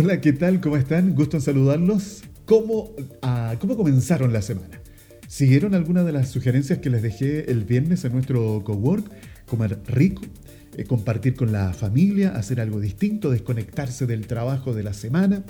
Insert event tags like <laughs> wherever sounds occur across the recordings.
Hola, ¿qué tal? ¿Cómo están? Gusto en saludarlos. ¿Cómo, ah, ¿Cómo comenzaron la semana? ¿Siguieron alguna de las sugerencias que les dejé el viernes en nuestro cowork? Comer rico, eh, compartir con la familia, hacer algo distinto, desconectarse del trabajo de la semana,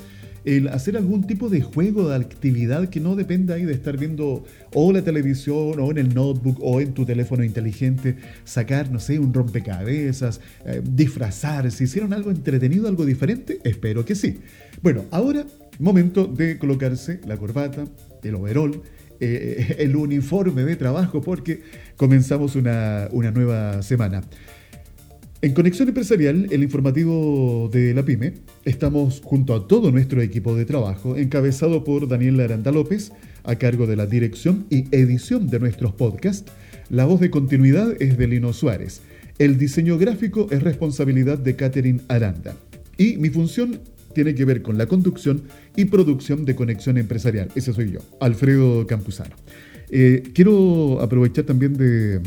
el hacer algún tipo de juego, de actividad que no dependa ahí de estar viendo o la televisión o en el notebook o en tu teléfono inteligente, sacar, no sé, un rompecabezas, eh, disfrazarse, hicieron algo entretenido, algo diferente, espero que sí. Bueno, ahora momento de colocarse la corbata, el overall, eh, <laughs> el uniforme de trabajo porque comenzamos una, una nueva semana. En Conexión Empresarial, el informativo de la PyME, estamos junto a todo nuestro equipo de trabajo, encabezado por Daniel Aranda López, a cargo de la dirección y edición de nuestros podcasts. La voz de continuidad es de Lino Suárez. El diseño gráfico es responsabilidad de Catherine Aranda. Y mi función tiene que ver con la conducción y producción de Conexión Empresarial. Ese soy yo, Alfredo Campuzano. Eh, quiero aprovechar también de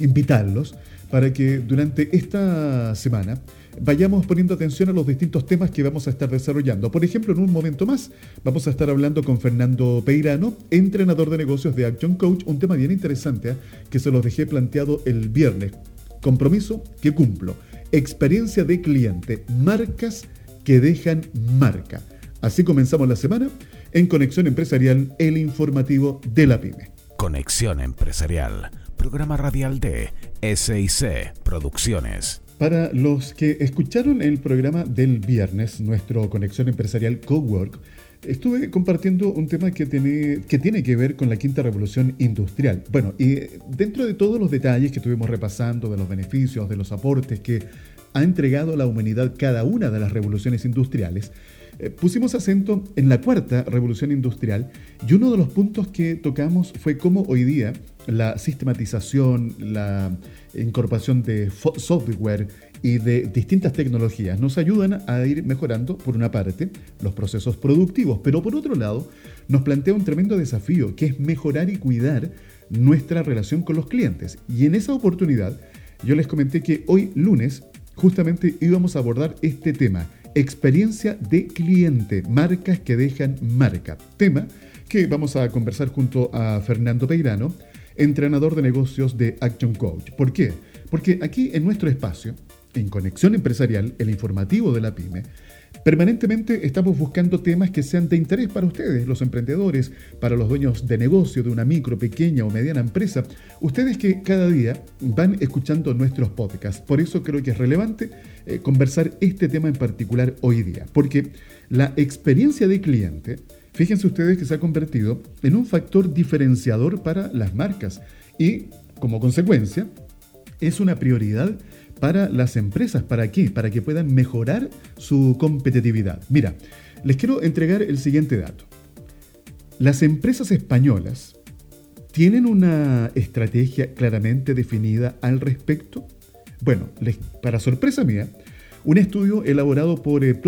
invitarlos para que durante esta semana vayamos poniendo atención a los distintos temas que vamos a estar desarrollando. Por ejemplo, en un momento más vamos a estar hablando con Fernando Peirano, entrenador de negocios de Action Coach, un tema bien interesante ¿eh? que se los dejé planteado el viernes. Compromiso que cumplo. Experiencia de cliente. Marcas que dejan marca. Así comenzamos la semana en Conexión Empresarial, el informativo de la PyME. Conexión Empresarial programa radial de SIC Producciones. Para los que escucharon el programa del viernes, nuestro Conexión Empresarial Cowork, estuve compartiendo un tema que tiene, que tiene que ver con la quinta revolución industrial. Bueno, y dentro de todos los detalles que estuvimos repasando, de los beneficios, de los aportes que ha entregado la humanidad cada una de las revoluciones industriales, eh, pusimos acento en la cuarta revolución industrial y uno de los puntos que tocamos fue cómo hoy día la sistematización, la incorporación de software y de distintas tecnologías nos ayudan a ir mejorando, por una parte, los procesos productivos, pero por otro lado, nos plantea un tremendo desafío, que es mejorar y cuidar nuestra relación con los clientes. Y en esa oportunidad, yo les comenté que hoy lunes justamente íbamos a abordar este tema, experiencia de cliente, marcas que dejan marca. Tema que vamos a conversar junto a Fernando Peirano, entrenador de negocios de Action Coach. ¿Por qué? Porque aquí en nuestro espacio, en Conexión Empresarial, el informativo de la pyme, Permanentemente estamos buscando temas que sean de interés para ustedes, los emprendedores, para los dueños de negocio de una micro, pequeña o mediana empresa, ustedes que cada día van escuchando nuestros podcasts. Por eso creo que es relevante eh, conversar este tema en particular hoy día, porque la experiencia de cliente Fíjense ustedes que se ha convertido en un factor diferenciador para las marcas y, como consecuencia, es una prioridad para las empresas. ¿Para qué? Para que puedan mejorar su competitividad. Mira, les quiero entregar el siguiente dato. Las empresas españolas tienen una estrategia claramente definida al respecto. Bueno, para sorpresa mía, un estudio elaborado por eh,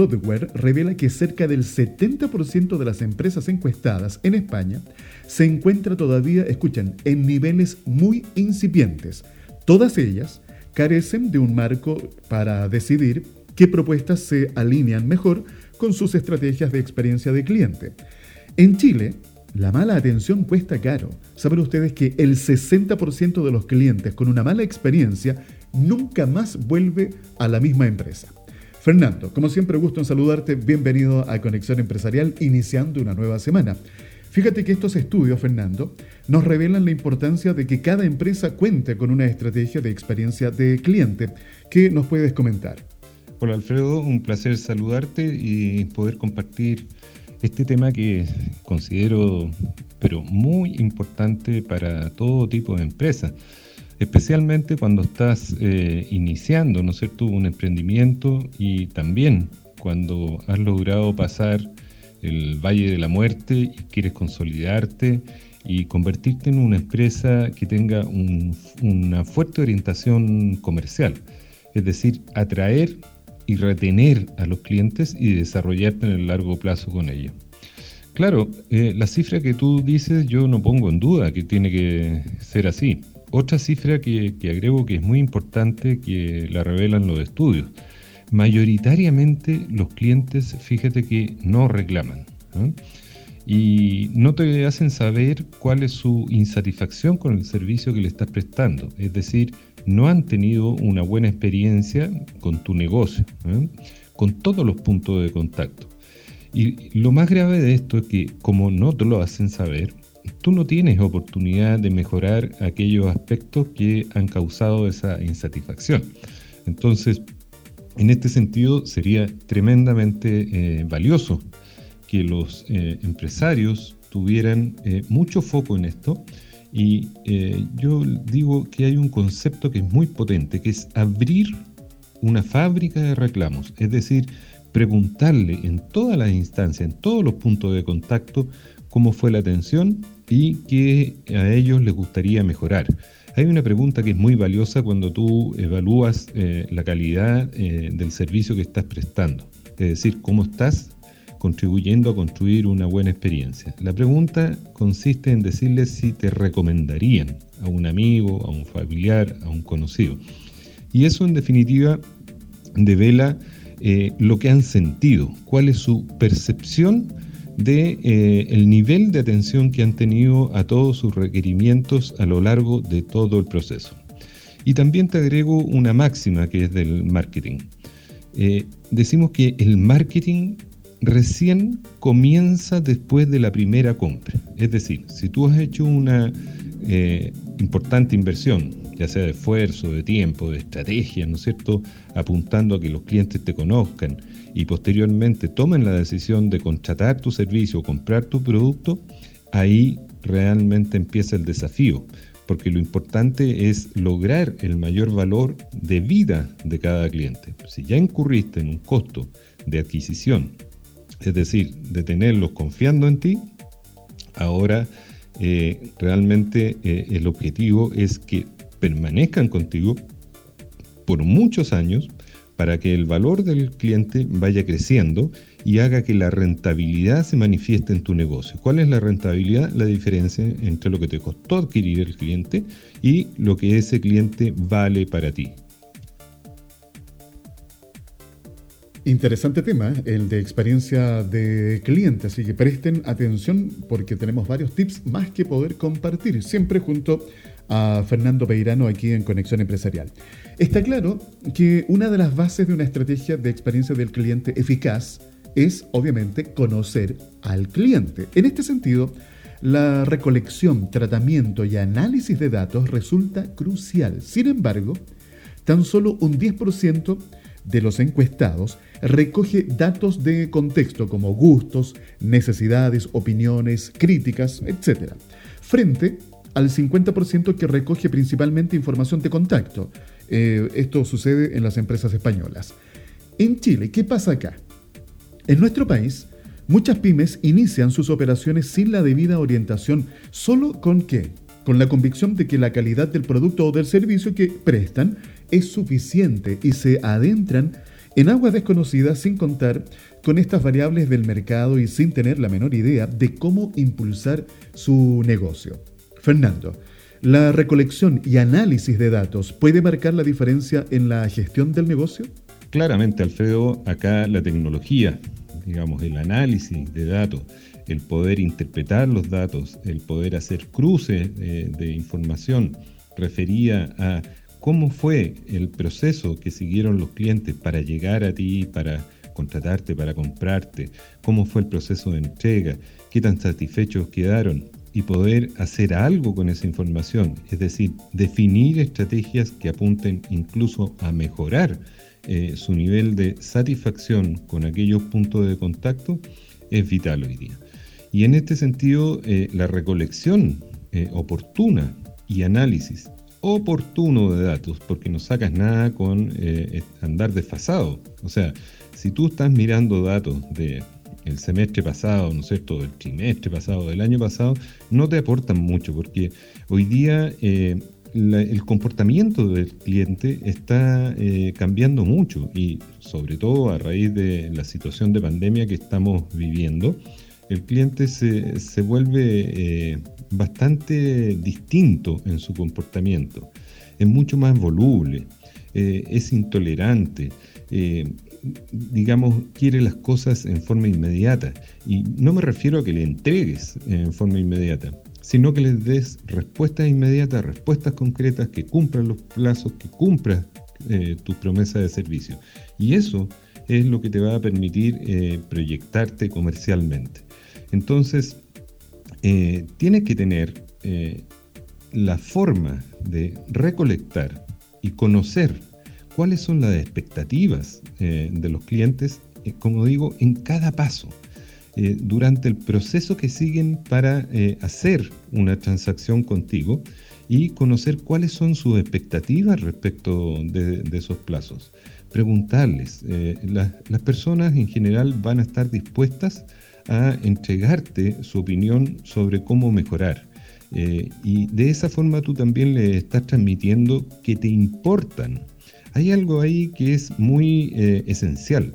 revela que cerca del 70% de las empresas encuestadas en España se encuentra todavía, escuchan, en niveles muy incipientes. Todas ellas carecen de un marco para decidir qué propuestas se alinean mejor con sus estrategias de experiencia de cliente. En Chile, la mala atención cuesta caro. Saben ustedes que el 60% de los clientes con una mala experiencia nunca más vuelve a la misma empresa. Fernando, como siempre gusto en saludarte, bienvenido a Conexión Empresarial, iniciando una nueva semana. Fíjate que estos estudios, Fernando, nos revelan la importancia de que cada empresa cuente con una estrategia de experiencia de cliente. ¿Qué nos puedes comentar? Hola Alfredo, un placer saludarte y poder compartir este tema que considero pero muy importante para todo tipo de empresas especialmente cuando estás eh, iniciando, ¿no es cierto?, un emprendimiento y también cuando has logrado pasar el valle de la muerte y quieres consolidarte y convertirte en una empresa que tenga una fuerte orientación comercial, es decir, atraer y retener a los clientes y desarrollarte en el largo plazo con ellos. Claro, eh, la cifra que tú dices yo no pongo en duda que tiene que ser así. Otra cifra que, agrego que es muy importante, que la revelan los estudios, mayoritariamente los clientes, fíjate que no reclaman. Y no te hacen saber cuál es su insatisfacción con el servicio que le estás prestando. Es decir, no han tenido una buena experiencia con tu negocio, con todos los puntos de contacto. Y lo más grave de esto es que como no te lo hacen saber, tú no tienes oportunidad de mejorar aquellos aspectos que han causado esa insatisfacción. Entonces, en este sentido, sería tremendamente eh, valioso que los eh, empresarios tuvieran eh, mucho foco en esto. Y yo digo que hay un concepto que es muy potente, que es abrir una fábrica de reclamos. Es decir, preguntarle en todas las instancias, en todos los puntos de contacto, cómo fue la atención y qué a ellos les gustaría mejorar. Hay una pregunta que es muy valiosa cuando tú evalúas eh, la calidad eh, del servicio que estás prestando, es decir, cómo estás contribuyendo a construir una buena experiencia. La pregunta consiste en decirles si te recomendarían a un amigo, a un familiar, a un conocido. Y eso en definitiva devela eh, lo que han sentido, cuál es su percepción de eh, el nivel de atención que han tenido a todos sus requerimientos a lo largo de todo el proceso. Y también te agrego una máxima que es del marketing. Eh, decimos que el marketing recién comienza después de la primera compra. Es decir, si tú has hecho una importante inversión, ya sea de esfuerzo, de tiempo, de estrategia, ¿no es cierto?, apuntando a que los clientes te conozcan y posteriormente tomen la decisión de contratar tu servicio o comprar tu producto, ahí realmente empieza el desafío, porque lo importante es lograr el mayor valor de vida de cada cliente. Si ya incurriste en un costo de adquisición, es decir, de tenerlos confiando en ti, ahora eh, realmente eh, el objetivo es que permanezcan contigo por muchos años para que el valor del cliente vaya creciendo y haga que la rentabilidad se manifieste en tu negocio. ¿Cuál es la rentabilidad? La diferencia entre lo que te costó adquirir el cliente y lo que ese cliente vale para ti. Interesante tema, ¿eh? el de experiencia de cliente, así que presten atención porque tenemos varios tips más que poder compartir, siempre junto a Fernando Peirano aquí en Conexión Empresarial. Está claro que una de las bases de una estrategia de experiencia del cliente eficaz es, obviamente, conocer al cliente. En este sentido, la recolección, tratamiento y análisis de datos resulta crucial. Sin embargo, tan solo un 10% de los encuestados recoge datos de contexto como gustos, necesidades, opiniones, críticas, etc. Frente al 50% que recoge principalmente información de contacto. Eh, esto sucede en las empresas españolas. En Chile, ¿qué pasa acá? En nuestro país, muchas pymes inician sus operaciones sin la debida orientación, solo con qué? Con la convicción de que la calidad del producto o del servicio que prestan es suficiente y se adentran en aguas desconocidas sin contar con estas variables del mercado y sin tener la menor idea de cómo impulsar su negocio. Fernando, ¿la recolección y análisis de datos puede marcar la diferencia en la gestión del negocio? Claramente, Alfredo, acá la tecnología, digamos, el análisis de datos, el poder interpretar los datos, el poder hacer cruces de, de información refería a cómo fue el proceso que siguieron los clientes para llegar a ti, para contratarte, para comprarte, cómo fue el proceso de entrega, qué tan satisfechos quedaron y poder hacer algo con esa información, es decir, definir estrategias que apunten incluso a mejorar eh, su nivel de satisfacción con aquellos puntos de contacto, es vital hoy día. Y en este sentido, eh, la recolección eh, oportuna y análisis oportuno de datos, porque no sacas nada con andar desfasado. O sea, si tú estás mirando datos de el semestre pasado, ¿no es cierto?, el trimestre pasado, del año pasado, no te aportan mucho, porque hoy día eh, el comportamiento del cliente está eh, cambiando mucho y sobre todo a raíz de la situación de pandemia que estamos viviendo, el cliente se, se vuelve eh, bastante distinto en su comportamiento, es mucho más voluble, es intolerante, digamos, quiere las cosas en forma inmediata. Y no me refiero a que le entregues en forma inmediata, sino que les des respuestas inmediatas, respuestas concretas, que cumplan los plazos, que cumplan eh, tus promesas de servicio. Y eso es lo que te va a permitir eh, proyectarte comercialmente. Entonces, eh, tienes que tener la forma de recolectar y conocer cuáles son las expectativas de los clientes, como digo, en cada paso. Eh, durante el proceso que siguen para eh, hacer una transacción contigo y conocer cuáles son sus expectativas respecto de, esos plazos. Preguntarles, eh, las personas en general van a estar dispuestas a entregarte su opinión sobre cómo mejorar. y de esa forma tú también le estás transmitiendo que te importan. Hay algo ahí que es muy esencial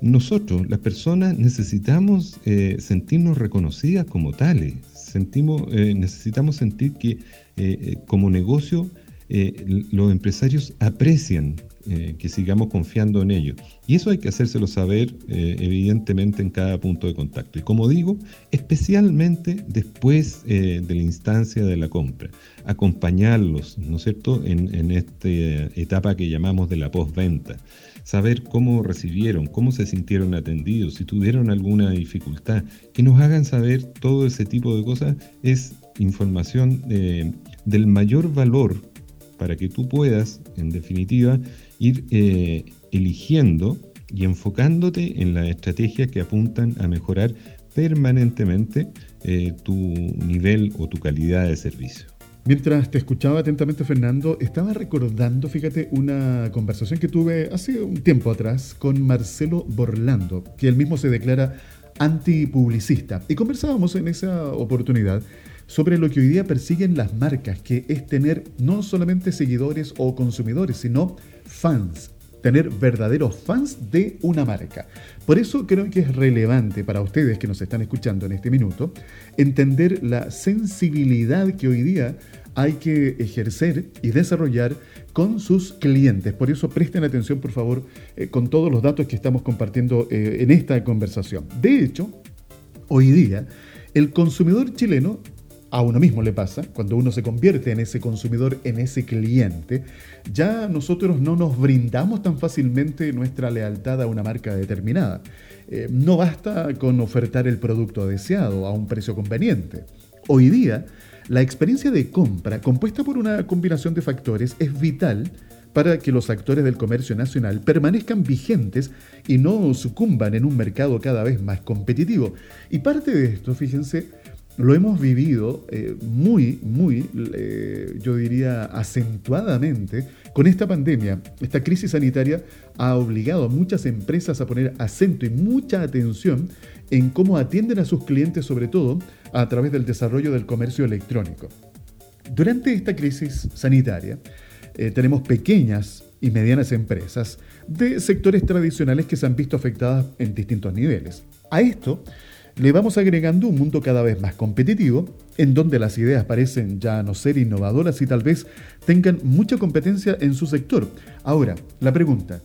nosotros, las personas, necesitamos eh, sentirnos reconocidas como tales. Sentimos, eh, necesitamos sentir que eh, como negocio los empresarios aprecian que sigamos confiando en ellos. Y eso hay que hacérselo saber evidentemente en cada punto de contacto. Y como digo, especialmente después de la instancia de la compra. Acompañarlos, ¿no es cierto?, en, en esta etapa que llamamos de la postventa saber cómo recibieron, cómo se sintieron atendidos, si tuvieron alguna dificultad, que nos hagan saber todo ese tipo de cosas es información eh, del mayor valor para que tú puedas, en definitiva, ir eh, eligiendo y enfocándote en las estrategias que apuntan a mejorar permanentemente eh, tu nivel o tu calidad de servicio. Mientras te escuchaba atentamente, Fernando, estaba recordando, fíjate, una conversación que tuve hace un tiempo atrás con Marcelo Borlando, que él mismo se declara antipublicista. Y conversábamos en esa oportunidad sobre lo que hoy día persiguen las marcas, que es tener no solamente seguidores o consumidores, sino fans, tener verdaderos fans de una marca. Por eso creo que es relevante para ustedes que nos están escuchando en este minuto entender la sensibilidad que hoy día hay que ejercer y desarrollar con sus clientes. Por eso presten atención, por favor, eh, con todos los datos que estamos compartiendo eh, en esta conversación. De hecho, hoy día, el consumidor chileno a uno mismo le pasa, cuando uno se convierte en ese consumidor, en ese cliente, ya nosotros no nos brindamos tan fácilmente nuestra lealtad a una marca determinada. Eh, no basta con ofertar el producto deseado a un precio conveniente. Hoy día, la experiencia de compra, compuesta por una combinación de factores, es vital para que los actores del comercio nacional permanezcan vigentes y no sucumban en un mercado cada vez más competitivo. Y parte de esto, fíjense, lo hemos vivido eh, muy, muy, eh, yo diría, acentuadamente con esta pandemia. Esta crisis sanitaria ha obligado a muchas empresas a poner acento y mucha atención en cómo atienden a sus clientes, sobre todo a través del desarrollo del comercio electrónico. Durante esta crisis sanitaria, eh, tenemos pequeñas y medianas empresas de sectores tradicionales que se han visto afectadas en distintos niveles. A esto le vamos agregando un mundo cada vez más competitivo, en donde las ideas parecen ya no ser innovadoras y tal vez tengan mucha competencia en su sector. Ahora, la pregunta,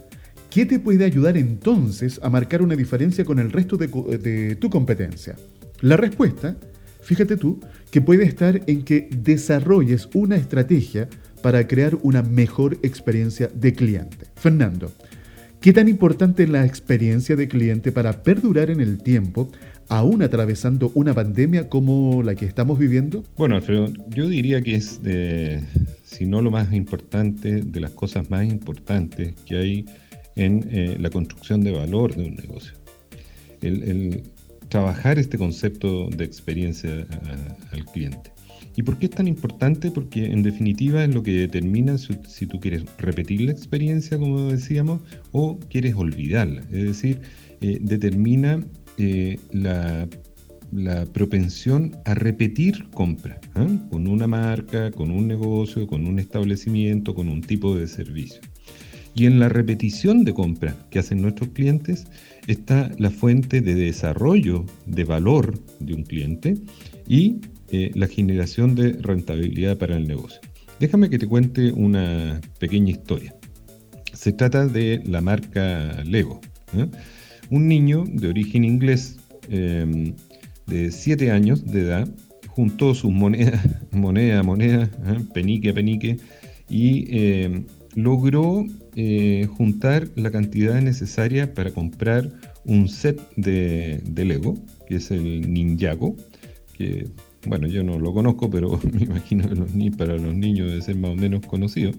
¿qué te puede ayudar entonces a marcar una diferencia con el resto de, tu competencia? La respuesta, fíjate tú, que puede estar en que desarrolles una estrategia para crear una mejor experiencia de cliente. Fernando, ¿qué tan importante es la experiencia de cliente para perdurar en el tiempo aún atravesando una pandemia como la que estamos viviendo? Bueno, Alfredo, yo diría que es, si no lo más importante, de las cosas más importantes que hay en eh, la construcción de valor de un negocio. El, trabajar este concepto de experiencia al cliente. ¿Y por qué es tan importante? Porque en definitiva es lo que determina si, tú quieres repetir la experiencia, como decíamos, o quieres olvidarla. Es decir, eh, determina eh, la, propensión a repetir compra ¿ah? con una marca, con un negocio, con un establecimiento, con un tipo de servicio. Y en la repetición de compra que hacen nuestros clientes está la fuente de desarrollo de valor de un cliente y eh, la generación de rentabilidad para el negocio. Déjame que te cuente una pequeña historia. Se trata de la marca Lego. Un niño de origen inglés em, de 7 años de edad juntó sus monedas, <laughs> moneda moneda, penique penique, y em, logró eh, juntar la cantidad necesaria para comprar un set de, Lego, que es el Ninjago, que bueno, yo no lo conozco, pero <laughs> me imagino que para los niños debe ser más o menos conocido.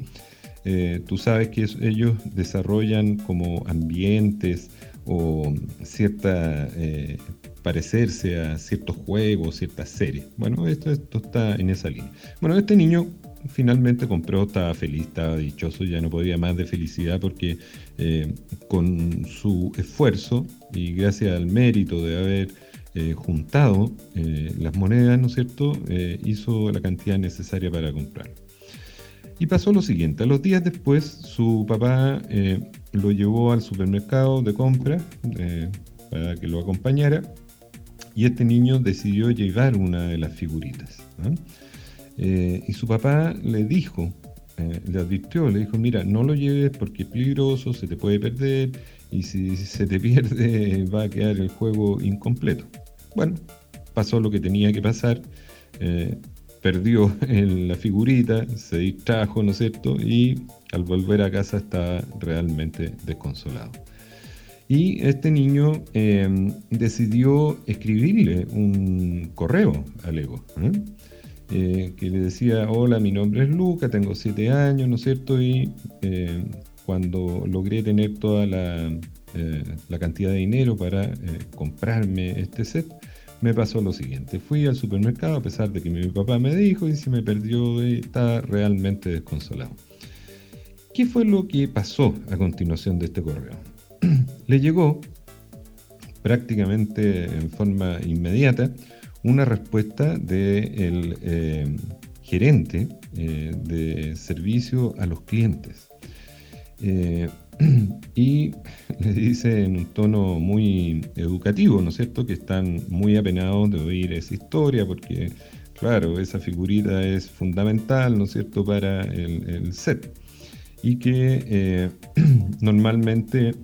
Eh, tú sabes que ellos desarrollan como ambientes o cierta eh, parecerse a ciertos juegos, ciertas series. Bueno, esto, esto está en esa línea. Bueno, este niño finalmente compró, estaba feliz, estaba dichoso, ya no podía más de felicidad porque eh, con su esfuerzo y gracias al mérito de haber eh, juntado las monedas, ¿no es cierto?, hizo la cantidad necesaria para comprar. Y pasó lo siguiente, a los días después su papá lo llevó al supermercado de compra para que lo acompañara y este niño decidió llevar una de las figuritas. Eh, y su papá le dijo, eh, le advirtió, le dijo, mira, no lo lleves porque es peligroso, se te puede perder y si se te <laughs> pierde va a quedar el juego incompleto. Bueno, pasó lo que tenía que pasar, eh, perdió <laughs> la figurita, se distrajo, ¿no es cierto? Y al volver a casa está realmente desconsolado. Y este niño decidió escribirle un correo al ego. Eh, que le decía, hola, mi nombre es Luca, tengo 7 años, ¿no es cierto? Y eh, cuando logré tener toda la, eh, la cantidad de dinero para comprarme este set, me pasó lo siguiente. Fui al supermercado a pesar de que mi papá me dijo y se me perdió y estaba realmente desconsolado. ¿Qué fue lo que pasó a continuación de este correo? <clears throat> le llegó prácticamente en forma inmediata una respuesta del eh, gerente eh, de servicio a los clientes. Eh, y le dice en un tono muy educativo, ¿no es cierto?, que están muy apenados de oír esa historia porque, claro, esa figurita es fundamental, ¿no es cierto?, para el, set. Y que <clears throat> normalmente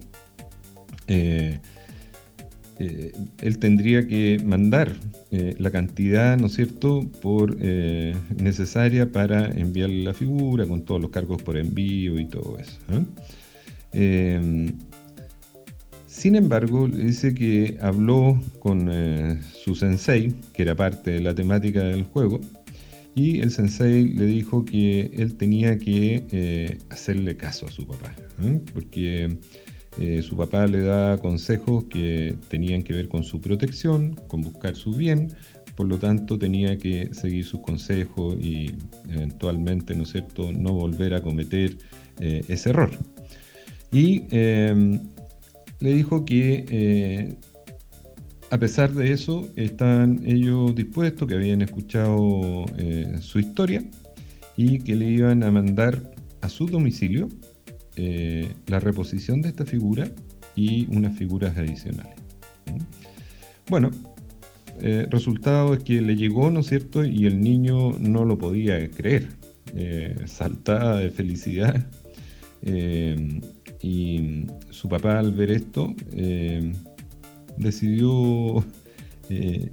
eh, él tendría que mandar eh, la cantidad, ¿no es cierto?, por eh, necesaria para enviarle la figura con todos los cargos por envío y todo eso. Em, sin embargo, dice que habló con su sensei, que era parte de la temática del juego, y el sensei le dijo que él tenía que hacerle caso a su papá, porque eh, su papá le da consejos que tenían que ver con su protección, con buscar su bien, por lo tanto tenía que seguir sus consejos y eventualmente, ¿no es no volver a cometer eh, ese error. Y em, le dijo que eh, a pesar de eso, están ellos dispuestos, que habían escuchado su historia y que le iban a mandar a su domicilio eh, la reposición de esta figura y unas figuras adicionales. Bueno, eh, resultado es que le llegó, ¿no es cierto? Y el niño no lo podía creer, eh, saltaba de felicidad. Y su papá al ver esto decidió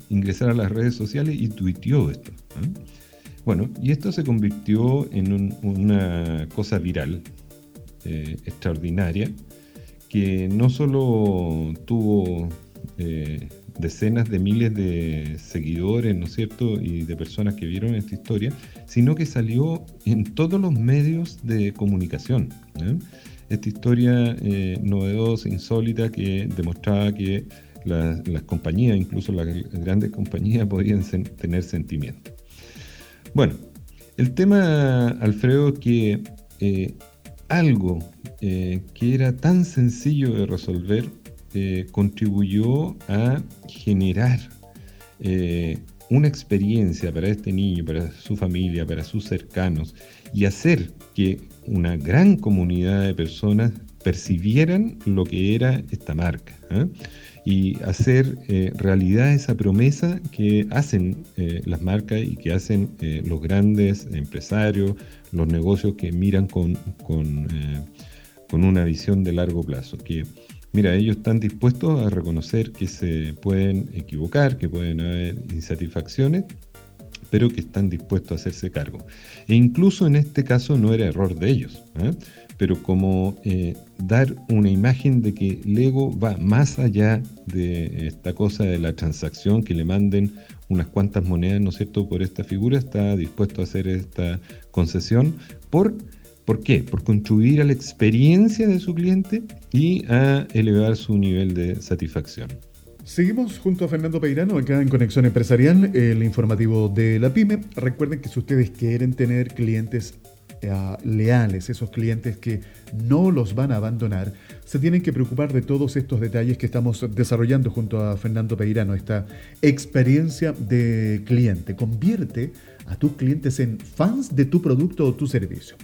ingresar a las redes sociales y tuiteó esto. Bueno, y esto se convirtió en una cosa viral, eh, extraordinaria que no solo tuvo eh, decenas de miles de seguidores, ¿no es cierto?, y de personas que vieron esta historia, sino que salió en todos los medios de comunicación. Esta historia eh, novedosa, insólita, que demostraba que las, compañías, incluso las grandes compañías, podían tener sentimientos. Bueno, el tema, Alfredo, que algo eh, que era tan sencillo de resolver eh, contribuyó a generar eh, una experiencia para este niño, para su familia, para sus cercanos y hacer que una gran comunidad de personas percibieran lo que era esta marca y hacer realidad esa promesa que hacen las marcas y que hacen los grandes empresarios, los negocios que miran con, con, eh, con una visión de largo plazo, que mira, ellos están dispuestos a reconocer que se pueden equivocar, que pueden haber insatisfacciones, pero que están dispuestos a hacerse cargo. E incluso en este caso no era error de ellos, ¿eh? pero como eh, dar una imagen de que Lego va más allá de esta cosa de la transacción, que le manden unas cuantas monedas, ¿no es cierto?, por esta figura, está dispuesto a hacer esta concesión por ¿Por qué? Por contribuir a la experiencia de su cliente y a elevar su nivel de satisfacción. Seguimos junto a Fernando Peirano acá en Conexión Empresarial, el informativo de la PyME. Recuerden que si ustedes quieren tener clientes eh, leales, esos clientes que no los van a abandonar, se tienen que preocupar de todos estos detalles que estamos desarrollando junto a Fernando Peirano, esta experiencia de cliente. Convierte a tus clientes en fans de tu producto o tu servicio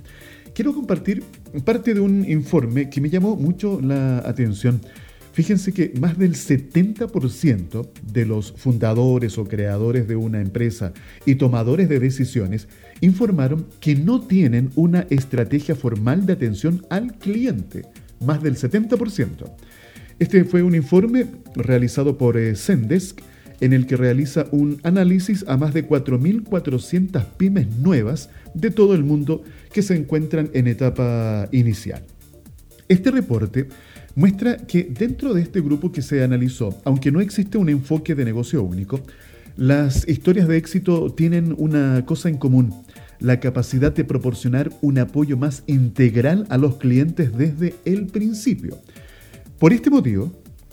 quiero compartir parte de un informe que me llamó mucho la atención. Fíjense que más del 70% de los fundadores o creadores de una empresa y tomadores de decisiones informaron que no tienen una estrategia formal de atención al cliente. Más del 70%. Este fue un informe realizado por eh, Zendesk en el que realiza un análisis a más de 4.400 pymes nuevas de todo el mundo que se encuentran en etapa inicial. Este reporte muestra que dentro de este grupo que se analizó, aunque no existe un enfoque de negocio único, las historias de éxito tienen una cosa en común, la capacidad de proporcionar un apoyo más integral a los clientes desde el principio. Por este motivo,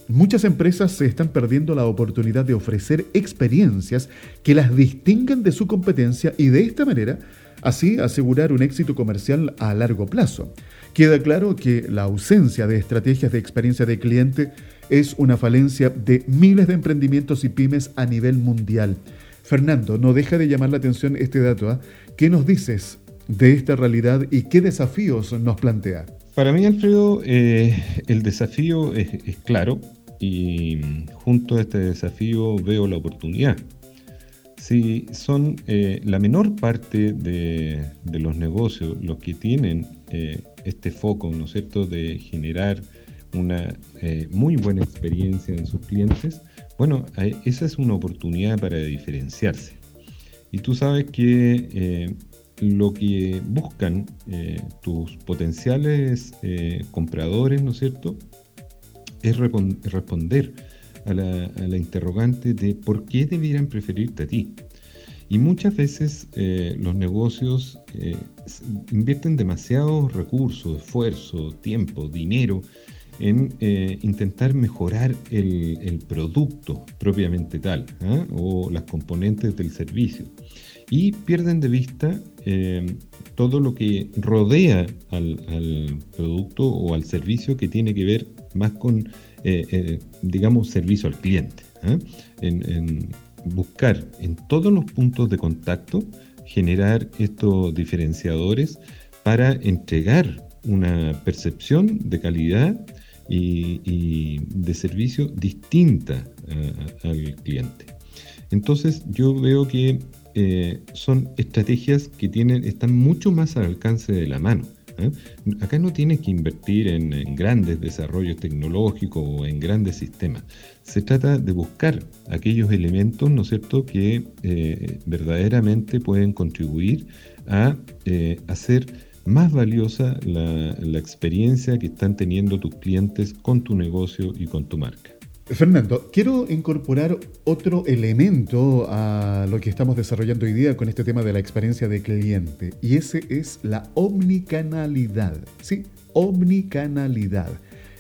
muchas empresas se están perdiendo la oportunidad de ofrecer experiencias que las distingan de su competencia y de esta manera así asegurar un éxito comercial a largo plazo. Queda claro que la ausencia de estrategias de experiencia de cliente es una falencia de miles de emprendimientos y pymes a nivel mundial. Fernando, no deja de llamar la atención este dato. ¿ah? ¿Qué nos dices de esta realidad y qué desafíos nos plantea? Para mí, Alfredo, eh, el desafío es claro y junto a este desafío veo la oportunidad. Si son eh, la menor parte de, los negocios los que tienen eh, este foco, ¿no es cierto?, de generar una eh, muy buena experiencia en sus clientes, bueno, esa es una oportunidad para diferenciarse. Y tú sabes que lo que buscan tus potenciales compradores, ¿no es cierto?, es responder a la, interrogante de por qué debieran preferirte a ti. Y muchas veces eh, los negocios eh, invierten demasiados recursos, esfuerzo, tiempo, dinero en eh, intentar mejorar el, producto propiamente tal ¿ah? o las componentes del servicio y pierden de vista todo lo que rodea al, producto o al servicio que tiene que ver más con digamos, servicio al cliente. ¿eh? En, buscar en todos los puntos de contacto generar estos diferenciadores para entregar una percepción de calidad y, de servicio distinta al cliente. Entonces yo veo que son estrategias que tienen, están mucho más al alcance de la mano. ¿Eh? Acá no tienes que invertir en, grandes desarrollos tecnológicos o en grandes sistemas. Se trata de buscar aquellos elementos, ¿no es cierto?, que eh, verdaderamente pueden contribuir a eh, hacer más valiosa la experiencia que están teniendo tus clientes con tu negocio y con tu marca. Fernando, quiero incorporar otro elemento a lo que estamos desarrollando hoy día con este tema de la experiencia de cliente, y ese es la omnicanalidad. Sí, omnicanalidad.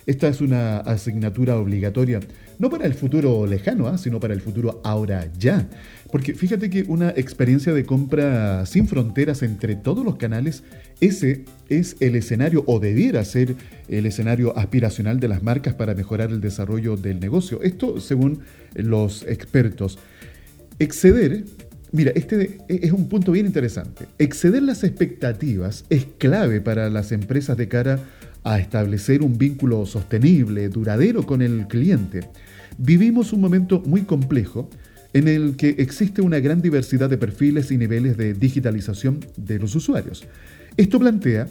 Esta es una asignatura obligatoria, no para el futuro lejano, ¿ah? sino para el futuro ahora ya. Porque fíjate que una experiencia de compra sin fronteras entre todos los canales, ese es el escenario o debiera ser el escenario aspiracional de las marcas para mejorar el desarrollo del negocio. Esto según los expertos. Exceder Mira, este es un punto bien interesante. Exceder las expectativas es clave para las empresas de cara a establecer un vínculo sostenible, duradero con el cliente. Vivimos un momento muy complejo en el que existe una gran diversidad de perfiles y niveles de digitalización de los usuarios. Esto plantea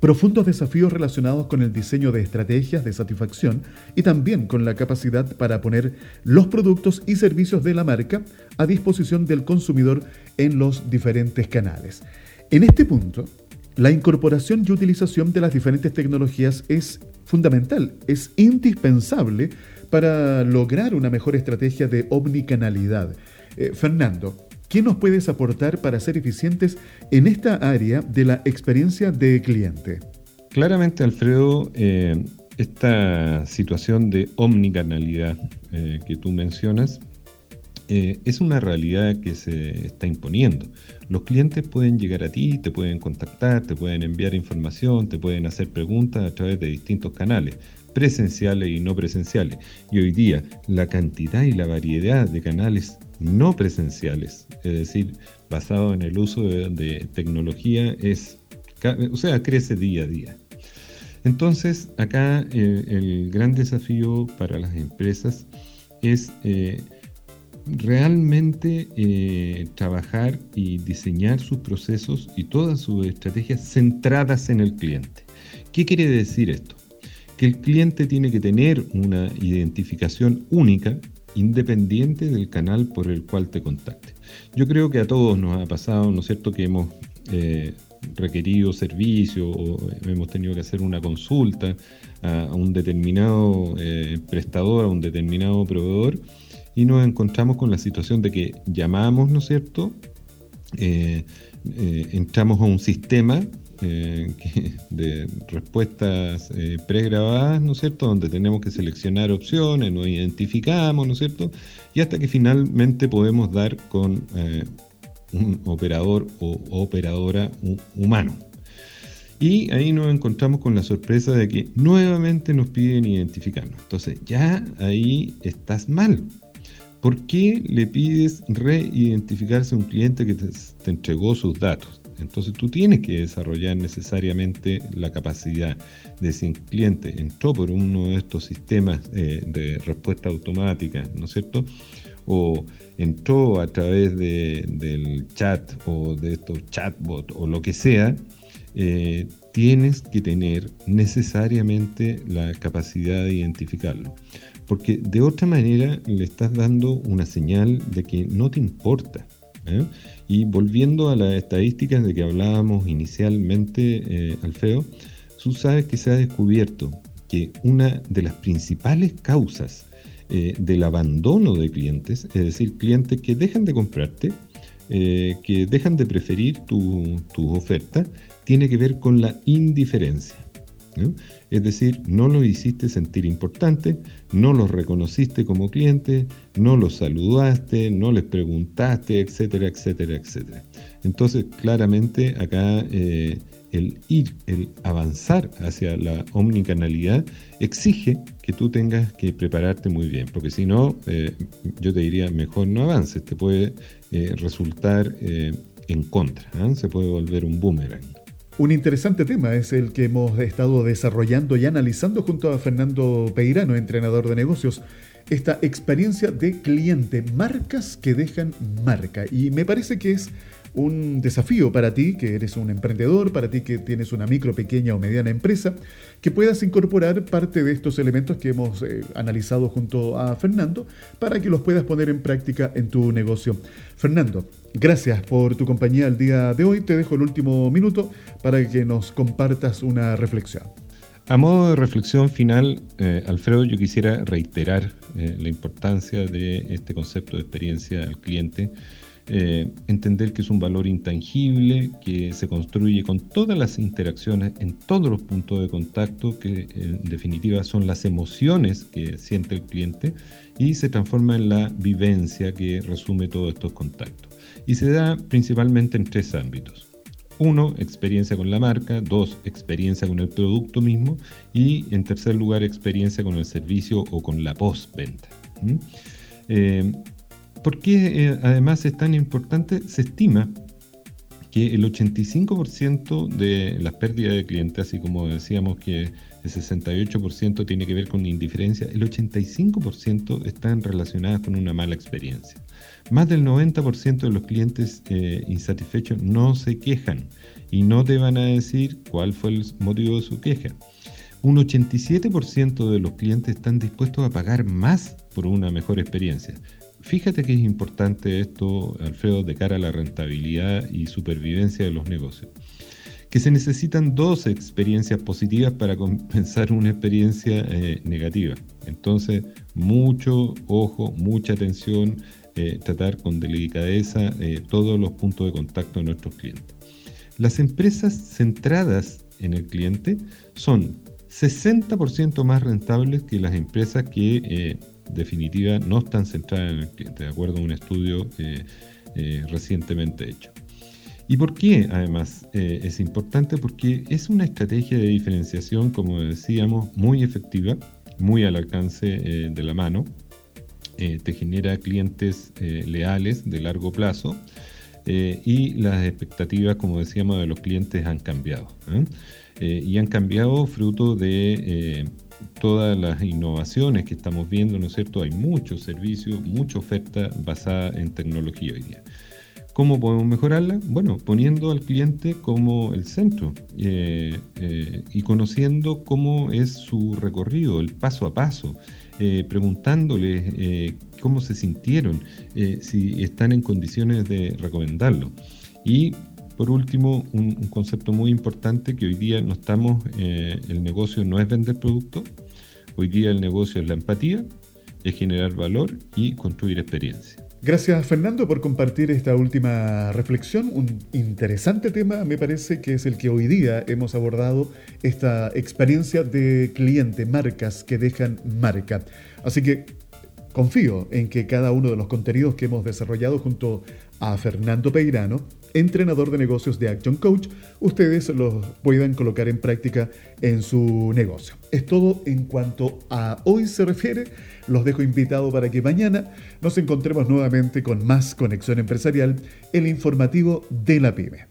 profundos desafíos relacionados con el diseño de estrategias de satisfacción y también con la capacidad para poner los productos y servicios de la marca a disposición del consumidor en los diferentes canales. En este punto, la incorporación y utilización de las diferentes tecnologías es fundamental, es indispensable para lograr una mejor estrategia de omnicanalidad. Eh, Fernando, ¿qué nos puedes aportar para ser eficientes en esta área de la experiencia de cliente? Claramente, Alfredo, eh, esta situación de omnicanalidad eh, que tú mencionas es una realidad que se está imponiendo. Los clientes pueden llegar a ti, te pueden contactar, te pueden enviar información, te pueden hacer preguntas a través de distintos canales presenciales y no presenciales. Y hoy día la cantidad y la variedad de canales no presenciales, es decir, basado en el uso de, tecnología, es, o sea, crece día a día. Entonces, acá eh, el gran desafío para las empresas es eh, realmente eh, trabajar y diseñar sus procesos y todas sus estrategias centradas en el cliente. ¿Qué quiere decir esto? que el cliente tiene que tener una identificación única independiente del canal por el cual te contacte. Yo creo que a todos nos ha pasado, ¿no es cierto?, que hemos eh, requerido servicio o hemos tenido que hacer una consulta a, un determinado eh, prestador, a un determinado proveedor, y nos encontramos con la situación de que llamamos, ¿no es cierto?, eh, entramos a un sistema eh, de respuestas eh, pregrabadas, ¿no es cierto?, donde tenemos que seleccionar opciones, nos identificamos, ¿no es cierto?, y hasta que finalmente podemos dar con eh, un operador o operadora humano. Y ahí nos encontramos con la sorpresa de que nuevamente nos piden identificarnos. Entonces, ya ahí estás mal. ¿Por qué le pides reidentificarse a un cliente que te entregó sus datos? Entonces tú tienes que desarrollar necesariamente la capacidad de si un cliente entró por uno de estos sistemas eh, de respuesta automática, ¿no es cierto? O entró a través del chat o de estos chatbots o lo que sea, eh, tienes que tener necesariamente la capacidad de identificarlo. Porque de otra manera le estás dando una señal de que no te importa. ¿eh? Y volviendo a las estadísticas de que hablábamos inicialmente, eh, Alfeo, tú sabes que se ha descubierto que una de las principales causas eh, del abandono de clientes, es decir, clientes que dejan de comprarte, que dejan de preferir tu, tu oferta, tiene que ver con la indiferencia. Es decir, no lo hiciste sentir importante, no los reconociste como cliente, no los saludaste, no les preguntaste, etcétera, etcétera, etcétera. Entonces, claramente acá eh, el ir, el avanzar hacia la omnicanalidad exige que tú tengas que prepararte muy bien, porque si no, eh, yo te diría, mejor no avances, te puede eh, resultar en contra, se puede volver un boomerang. Un interesante tema es el que hemos estado desarrollando y analizando junto a Fernando Peirano, entrenador de negocios, esta experiencia de cliente, marcas que dejan marca. Y me parece que es un desafío para ti, que eres un emprendedor, para ti que tienes una micro, pequeña o mediana empresa, que puedas incorporar parte de estos elementos que hemos eh, analizado junto a Fernando para que los puedas poner en práctica en tu negocio. Fernando, gracias por tu compañía el día de hoy. Te dejo el último minuto para que nos compartas una reflexión. A modo de reflexión final, eh, Alfredo, yo quisiera reiterar eh, la importancia de este concepto de experiencia al cliente eh, entender que es un valor intangible que se construye con todas las interacciones en todos los puntos de contacto, que en definitiva son las emociones que siente el cliente y se transforma en la vivencia que resume todos estos contactos. Y se da principalmente en tres ámbitos. Uno, experiencia con la marca. Dos, experiencia con el producto mismo. Y en tercer lugar, experiencia con el servicio o con la postventa. ¿Mm? Eh, ¿Por qué eh, además es tan importante? Se estima que el 85% de las pérdidas de clientes, así como decíamos que el 68% tiene que ver con indiferencia, el 85% están relacionadas con una mala experiencia. Más del 90% de los clientes eh, insatisfechos no se quejan y no te van a decir cuál fue el motivo de su queja. Un 87% de los clientes están dispuestos a pagar más por una mejor experiencia. Fíjate que es importante esto, Alfredo, de cara a la rentabilidad y supervivencia de los negocios. Que se necesitan dos experiencias positivas para <laughs> compensar una experiencia eh, negativa. Entonces, mucho ojo, mucha atención, eh, tratar con delicadeza eh, todos los puntos de contacto de nuestros clientes. Las empresas centradas en el cliente son 60% más rentables que las empresas que definitiva no están centradas en el cliente, de acuerdo a un estudio eh, eh, recientemente hecho. ¿Y por qué además eh, es importante? Porque es una estrategia de diferenciación, como decíamos, muy efectiva, muy al alcance de la mano, te genera clientes leales de largo plazo y las expectativas, como decíamos, de los clientes han cambiado. y han cambiado fruto de todas las innovaciones que estamos viendo, ¿no es cierto? Hay muchos servicios, mucha oferta basada en tecnología hoy día. ¿Cómo podemos mejorarla? Bueno, poniendo al cliente como el centro eh, eh, y conociendo cómo es su recorrido, el paso a paso, eh, preguntándoles cómo se sintieron, si están en condiciones de recomendarlo. Y por último, un, concepto muy importante que hoy día no estamos, eh, el negocio no es vender productos, hoy día el negocio es la empatía, es generar valor y construir experiencia. Gracias Fernando por compartir esta última reflexión. Un interesante tema me parece que es el que hoy día hemos abordado, esta experiencia de cliente, marcas que dejan marca. Así que confío en que cada uno de los contenidos que hemos desarrollado junto a Fernando Peirano entrenador de negocios de Action Coach, ustedes los puedan colocar en práctica en su negocio. Es todo en cuanto a hoy se refiere. Los dejo invitado para que mañana nos encontremos nuevamente con más Conexión Empresarial, el informativo de la pyme.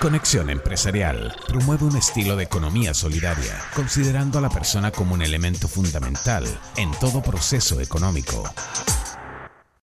Conexión Empresarial promueve un estilo de economía solidaria, considerando a la persona como un elemento fundamental en todo proceso económico.